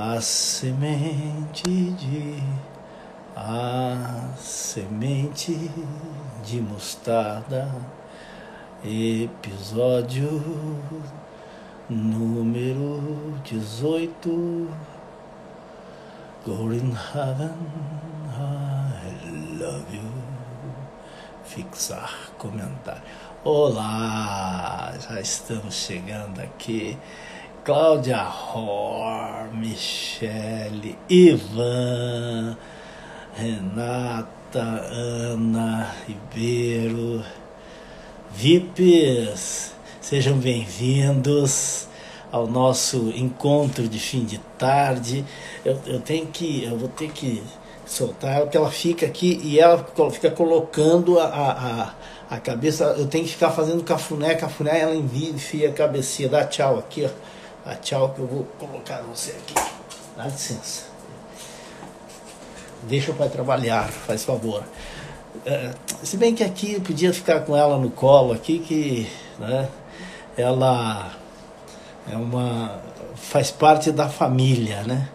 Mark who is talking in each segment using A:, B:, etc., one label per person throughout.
A: a semente de a semente de mostarda episódio número 18 Golden Heaven I love you. Fixar comentário. Olá, já estamos chegando aqui Cláudia Hor, Michele, Ivan, Renata, Ana Ribeiro, VIPs, sejam bem-vindos ao nosso encontro de fim de tarde. Eu, eu tenho que, eu vou ter que soltar, porque ela fica aqui e ela fica colocando a, a, a cabeça. Eu tenho que ficar fazendo cafuné, cafuné, ela envia, enfia a cabecinha, dá tchau aqui, ó a tchau que eu vou colocar você aqui. Dá licença. Deixa pai trabalhar, faz favor. É, se bem que aqui eu podia ficar com ela no colo aqui, que né, ela é uma. faz parte da família, né?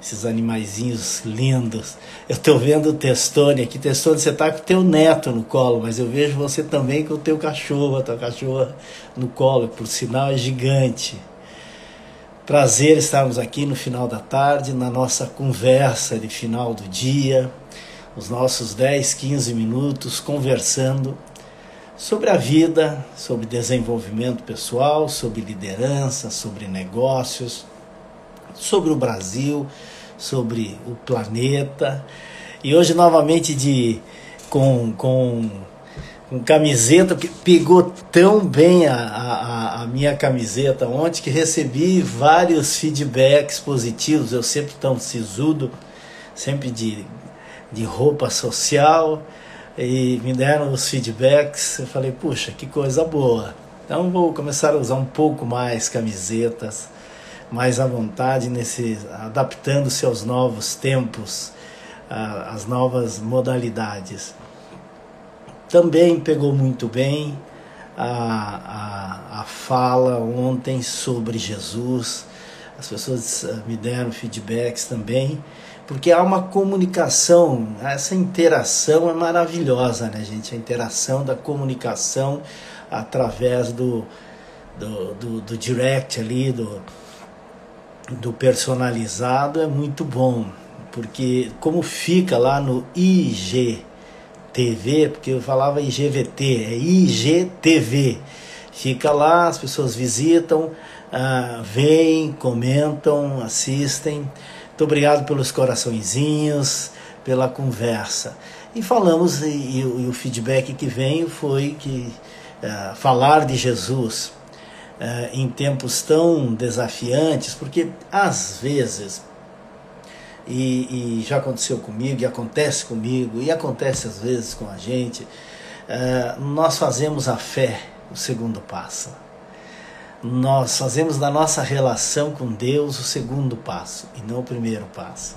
A: Esses animaizinhos lindos. Eu estou vendo o Testone aqui. Testone, você está com o teu neto no colo, mas eu vejo você também com o teu cachorro, a tua cachorra no colo. Por sinal, é gigante. Prazer estarmos aqui no final da tarde, na nossa conversa de final do dia, os nossos 10, 15 minutos conversando sobre a vida, sobre desenvolvimento pessoal, sobre liderança, sobre negócios, sobre o Brasil, sobre o planeta. E hoje novamente de com, com com camiseta, que pegou tão bem a, a, a, minha camiseta ontem que recebi vários feedbacks positivos. Eu sempre tão sisudo, sempre de, de roupa social, e me deram os feedbacks. Eu falei, puxa, que coisa boa. Então vou começar a usar um pouco mais camisetas, mais à vontade, nesse, adaptando-se aos novos tempos, às novas modalidades também pegou muito bem a, a, a fala ontem sobre Jesus. As pessoas eh, me deram feedbacks também, porque há uma comunicação, essa interação é maravilhosa, né, gente? A interação da comunicação através do, do, do, do direct ali, do, do personalizado é muito bom, porque como fica lá no IG TV, porque eu falava IGVT, é IGTV. Fica lá, as pessoas visitam, uh, veem, comentam, assistem. Muito obrigado pelos coraçõezinhos, pela conversa. E falamos, e, e, e o feedback que veio foi que uh, falar de Jesus uh, em tempos tão desafiantes, porque às vezes e, e, já aconteceu comigo, e acontece comigo, e acontece às vezes com a gente, uh, nós fazemos a fé o segundo passo. Nós fazemos da nossa relação com Deus o segundo passo e não o primeiro passo.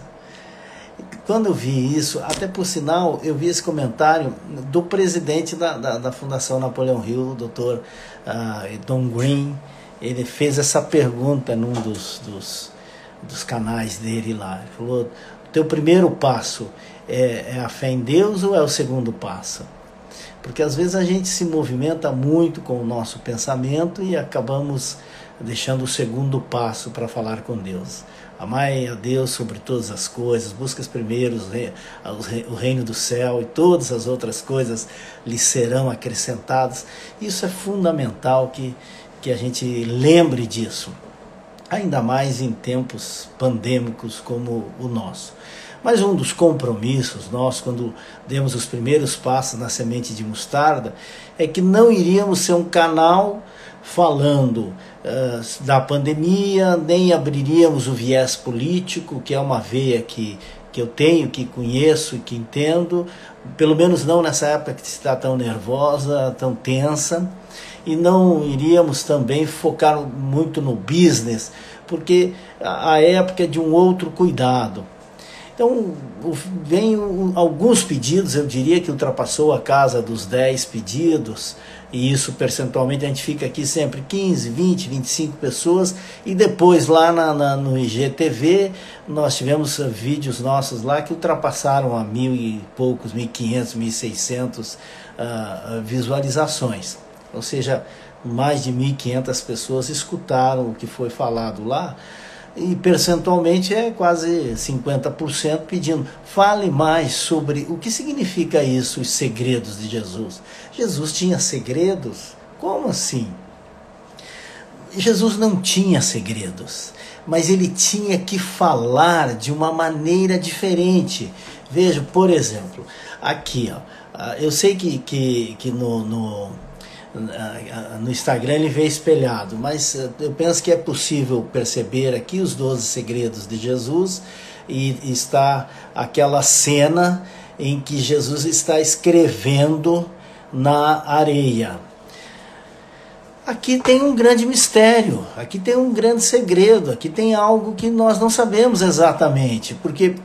A: Quando eu vi isso, até por sinal, eu vi esse comentário do presidente da, da, da Fundação Napoleão Hill, o doutor uh, Don Green. Ele fez essa pergunta num dos, dos dos canais dele lá. Ele falou: o teu primeiro passo é, é a fé em Deus ou é o segundo passo? Porque às vezes a gente se movimenta muito com o nosso pensamento e acabamos deixando o segundo passo para falar com Deus. Amai a Deus sobre todas as coisas, busca primeiro o reino do céu e todas as outras coisas lhe serão acrescentadas. Isso é fundamental que, que a gente lembre disso ainda mais em tempos pandêmicos como o nosso. Mas um dos compromissos nossos, quando demos os primeiros passos na semente de mostarda, é que não iríamos ser um canal falando uh, da pandemia, nem abriríamos o viés político, que é uma veia que, que eu tenho, que conheço e que entendo, pelo menos não nessa época que está tão nervosa, tão tensa e não iríamos também focar muito no business, porque a época é de um outro cuidado. Então, vem alguns pedidos, eu diria que ultrapassou a casa dos 10 pedidos, e isso percentualmente a gente fica aqui sempre 15, 20, 25 pessoas, e depois lá na, na, no IGTV nós tivemos vídeos nossos lá que ultrapassaram a mil e poucos, 1.500, 1.600 uh, visualizações. Ou seja, mais de 1.500 pessoas escutaram o que foi falado lá e percentualmente é quase 50% pedindo. Fale mais sobre o que significa isso, os segredos de Jesus. Jesus tinha segredos? Como assim? Jesus não tinha segredos, mas ele tinha que falar de uma maneira diferente. Veja, por exemplo, aqui, ó, ah, eu sei que, que, que no, no no Instagram ele vê espelhado, mas eh, eu penso que é possível perceber aqui os 12 segredos de Jesus e está aquela cena em que Jesus está escrevendo na areia. Aqui tem um grande mistério, aqui tem um grande segredo, aqui tem algo que nós não sabemos exatamente, porque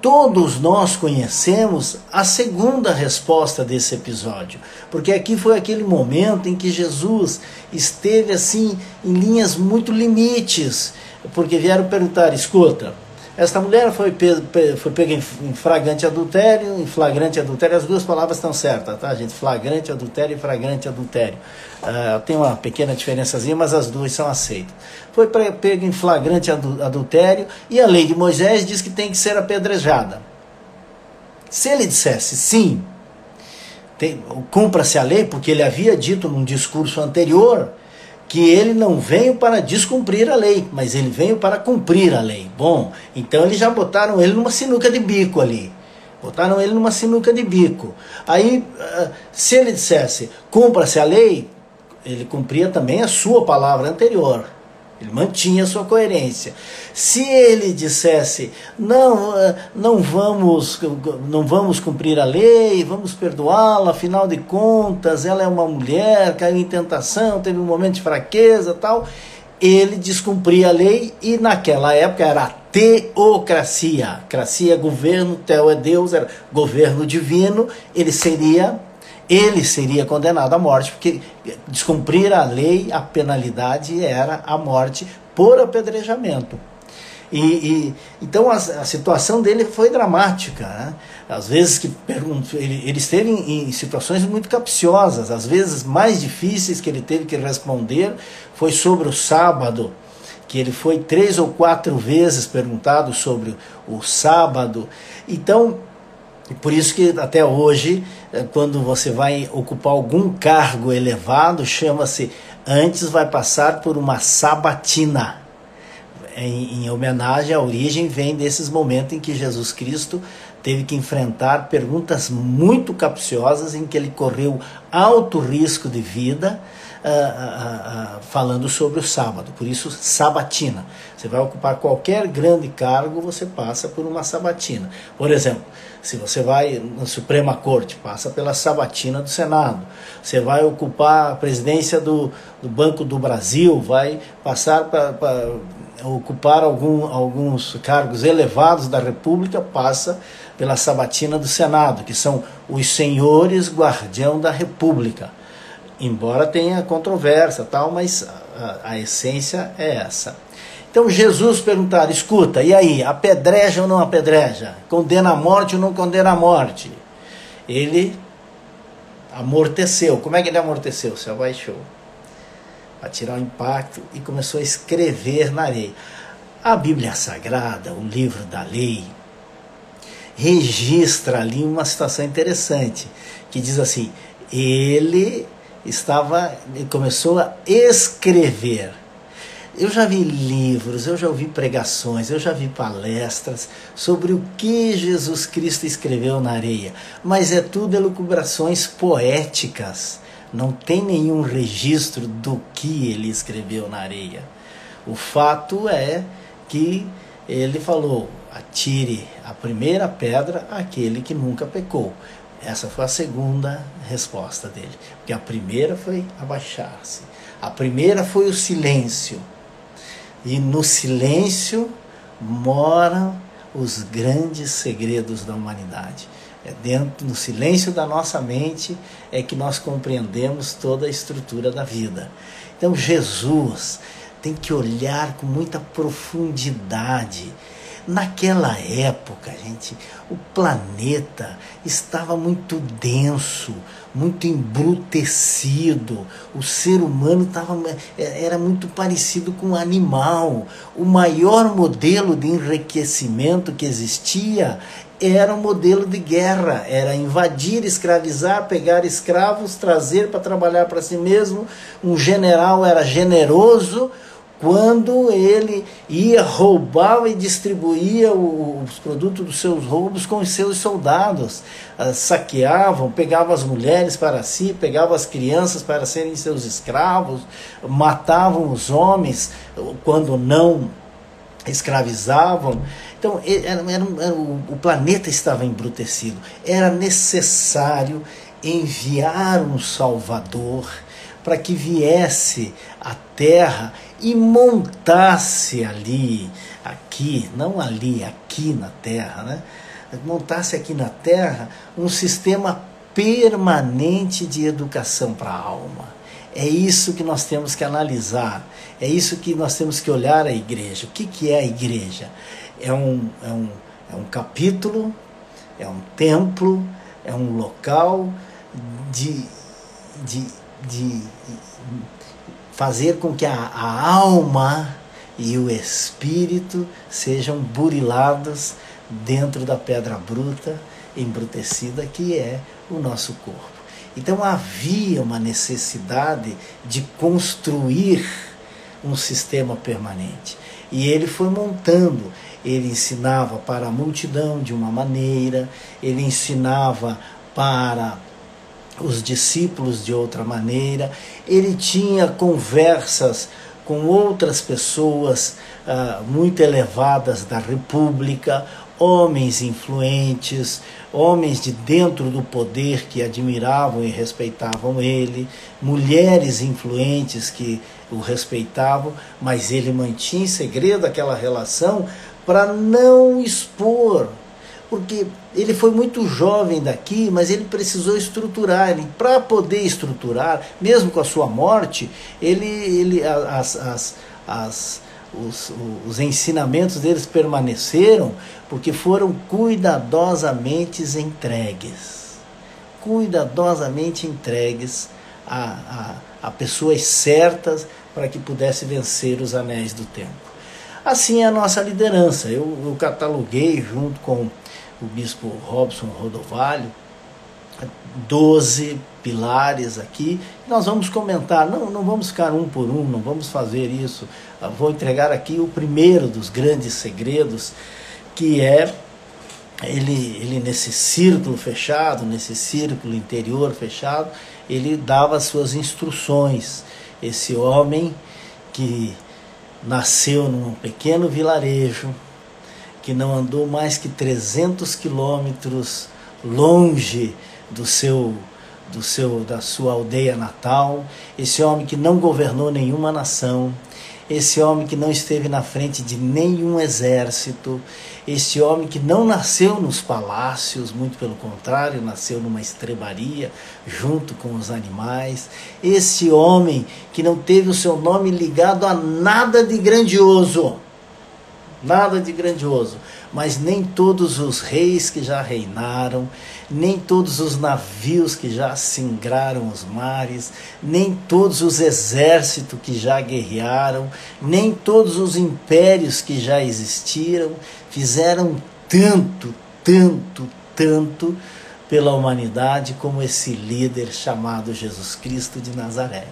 A: Todos nós conhecemos a segunda resposta desse episódio, porque aqui foi aquele momento em que Jesus esteve assim em linhas muito limites, porque vieram perguntar: escuta, esta mulher foi, foi pega em flagrante adultério, em flagrante adultério, as duas palavras estão certas, tá, gente? Flagrante adultério e flagrante adultério. Uh, tem uma pequena diferençazinha, mas as duas são aceitas. Foi pega em flagrante adultério e a lei de Moisés diz que tem que ser apedrejada. Se ele dissesse sim, cumpra-se a lei, porque ele havia dito num discurso anterior que ele não veio para descumprir a lei, mas ele veio para cumprir a lei. Bom, então eles já botaram ele numa sinuca de bico ali. Botaram ele numa sinuca de bico. Aí, ah, se ele dissesse, cumpra-se a lei, ele cumpria também a sua palavra anterior. Ele mantinha sua coerência. Se ele dissesse, não, eh, não vamos, não vamos cumprir a lei, vamos perdoá-la, afinal de contas, ela é uma mulher, caiu em tentação, teve um momento de fraqueza tal, ele descumpria a lei e naquela época era a teocracia. Cracia é governo, teo é Deus, era governo divino, ele seria ele seria condenado à morte, porque descumprir a lei, a penalidade era a morte por apedrejamento. E, e então a, a, situação dele foi dramática. Né? Às vezes que ele, ele esteve em, em, situações muito capciosas, às vezes mais difíceis que ele teve que responder foi sobre o sábado, que ele foi três ou quatro vezes perguntado sobre o sábado. Então e por isso que até hoje, eh, quando você vai ocupar algum cargo elevado, chama-se antes vai passar por uma sabatina. Em, em, homenagem à origem, vem desses momentos em que Jesus Cristo teve que enfrentar perguntas muito capciosas, em que ele correu alto risco de vida, uh, uh, uh, falando sobre o sábado. Por isso, sabatina. Você vai ocupar qualquer grande cargo, você passa por uma sabatina. Por exemplo, se você vai na Suprema Corte, passa pela sabatina do Senado. Você vai ocupar a presidência do, do Banco do Brasil, vai passar para ocupar algum, alguns cargos elevados da República, passa pela sabatina do Senado, que são os senhores guardião da República. Embora tenha controvérsia tal, mas a, a essência é essa. Então Jesus perguntar, escuta, e aí, apedreja ou não apedreja? Condena a morte ou não condena a morte? Ele amorteceu. Como é que ele amorteceu? Se abaixou para tirar o impacto e começou a escrever na areia. A Bíblia Sagrada, o livro da lei, registra ali uma situação interessante, que diz assim: ele estava, começou a escrever eu já vi livros, eu já ouvi pregações, eu já vi palestras sobre o que Jesus Cristo escreveu na areia, mas é tudo elucubrações poéticas. Não tem nenhum registro do que ele escreveu na areia. O fato é que ele falou: atire a primeira pedra aquele que nunca pecou. Essa foi a segunda resposta dele. Porque a primeira foi abaixar-se. A primeira foi o silêncio. E no silêncio mora os grandes segredos da humanidade. É dentro, no silêncio da nossa mente, é que nós compreendemos toda a estrutura da vida. Então, Jesus tem que olhar com muita profundidade. Naquela época, gente, o planeta estava muito denso, muito embrutecido. O ser humano tava, era muito parecido com um animal. O maior modelo de enriquecimento que existia era um modelo de guerra, era invadir, escravizar, pegar escravos, trazer para trabalhar para si mesmo. Um general era generoso, quando ele ia, roubava e distribuía os produtos dos seus roubos com os seus soldados. Ah, saqueavam, pegavam as mulheres para si, pegavam as crianças para serem seus escravos, matavam os homens quando não escravizavam. Então, era, era, era, o planeta estava embrutecido. Era necessário enviar um Salvador para que viesse à terra e montasse ali, aqui, não ali, aqui na terra, né? montasse aqui na terra um sistema permanente de educação para a alma. É isso que nós temos que analisar, é isso que nós temos que olhar a igreja. O que, que é a igreja? É um, é, um, é um capítulo, é um templo, é um local de, de, de fazer com que a, a alma e o espírito sejam burilados dentro da pedra bruta, embrutecida, que é o nosso corpo. Então havia uma necessidade de construir um sistema permanente. E ele foi montando, ele ensinava para a multidão de uma maneira, ele ensinava para os discípulos de outra maneira, ele tinha conversas com outras pessoas uh, muito elevadas da República, homens influentes, homens de dentro do poder que admiravam e respeitavam ele, mulheres influentes que o respeitavam, mas ele mantinha em segredo aquela relação para não expor porque ele foi muito jovem daqui, mas ele precisou estruturar. Para poder estruturar, mesmo com a sua morte, ele, ele as, as, as, os, os ensinamentos deles permaneceram porque foram cuidadosamente entregues. Cuidadosamente entregues a, a, a pessoas certas para que pudesse vencer os anéis do tempo. Assim é a nossa liderança. Eu, eu cataloguei junto com o bispo Robson Rodovalho, 12 pilares aqui. Nós vamos comentar, não, não vamos ficar um por um, não vamos fazer isso. Eu vou entregar aqui o primeiro dos grandes segredos, que é ele, ele nesse círculo fechado, nesse círculo interior fechado, ele dava as suas instruções. Esse homem que nasceu num pequeno vilarejo, que não andou mais que 300 quilômetros longe do seu do seu da sua aldeia natal, esse homem que não governou nenhuma nação, esse homem que não esteve na frente de nenhum exército, esse homem que não nasceu nos palácios, muito pelo contrário, nasceu numa estrebaria junto com os animais, esse homem que não teve o seu nome ligado a nada de grandioso nada de grandioso, mas nem todos os reis que já reinaram, nem todos os navios que já singraram os mares, nem todos os exércitos que já guerrearam, nem todos os impérios que já existiram fizeram tanto, tanto, tanto pela humanidade como esse líder chamado Jesus Cristo de Nazaré.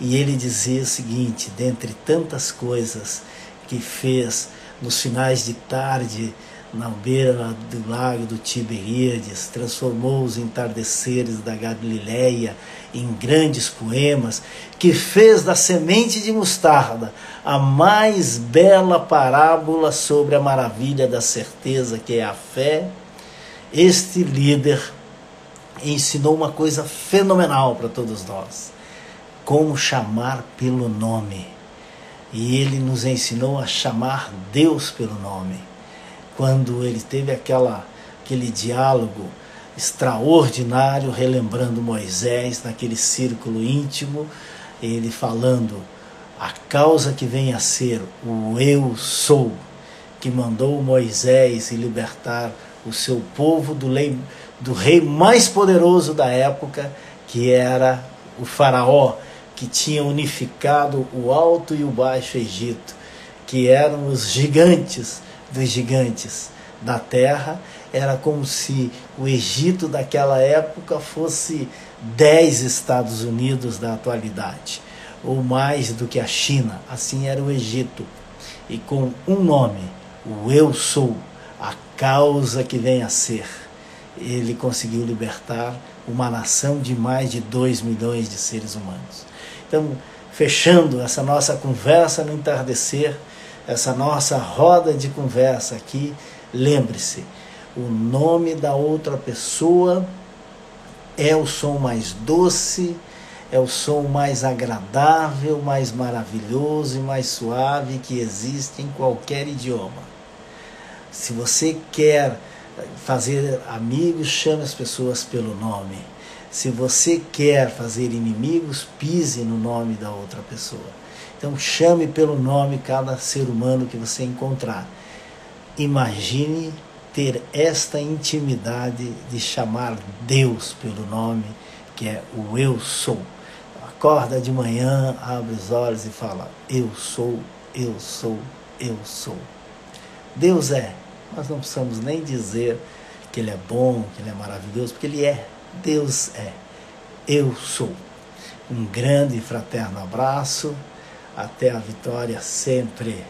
A: E ele dizia o seguinte: dentre tantas coisas que fez nos finais de tarde, na beira do lago do Tiberíades, transformou os entardeceres da Galileia em grandes poemas, que fez da semente de mostarda a mais bela parábola sobre a maravilha da certeza que é a fé. Este líder ensinou uma coisa fenomenal para todos nós: como chamar pelo nome e ele nos ensinou a chamar Deus pelo nome. quando ele teve aquela, aquele diálogo extraordinário, relembrando Moisés naquele círculo íntimo, ele falando a causa que vem a ser o eu sou, que mandou Moisés libertar o seu povo do, lei, do rei mais poderoso da época, que era o faraó, que tinha unificado o alto e o baixo Egito, que eram os gigantes dos gigantes da terra, era como se o Egito daquela época fosse dez Estados Unidos da atualidade, ou mais do que a China. Assim era o Egito. E com um nome, o Eu Sou, a causa que vem a ser, ele conseguiu libertar uma nação de mais de 2 milhões de seres humanos. Então, fechando essa nossa conversa no entardecer, essa nossa roda de conversa aqui, lembre-se, o nome da outra pessoa é o som mais doce, é o som mais agradável, mais maravilhoso e mais suave que existe em qualquer idioma. Se você quer fazer amigos, chame as pessoas pelo nome. Se você quer fazer inimigos, pise no nome da outra pessoa. Então chame pelo nome cada ser humano que você encontrar. Imagine ter esta intimidade de chamar Deus pelo nome, que é o eu sou. Acorda de manhã, abre os olhos e fala: Eu sou, eu sou, eu sou. Deus é. Nós não precisamos nem dizer que Ele é bom, que Ele é maravilhoso, porque Ele é. Deus é. Eu sou. Um grande e fraterno abraço. Até a vitória sempre.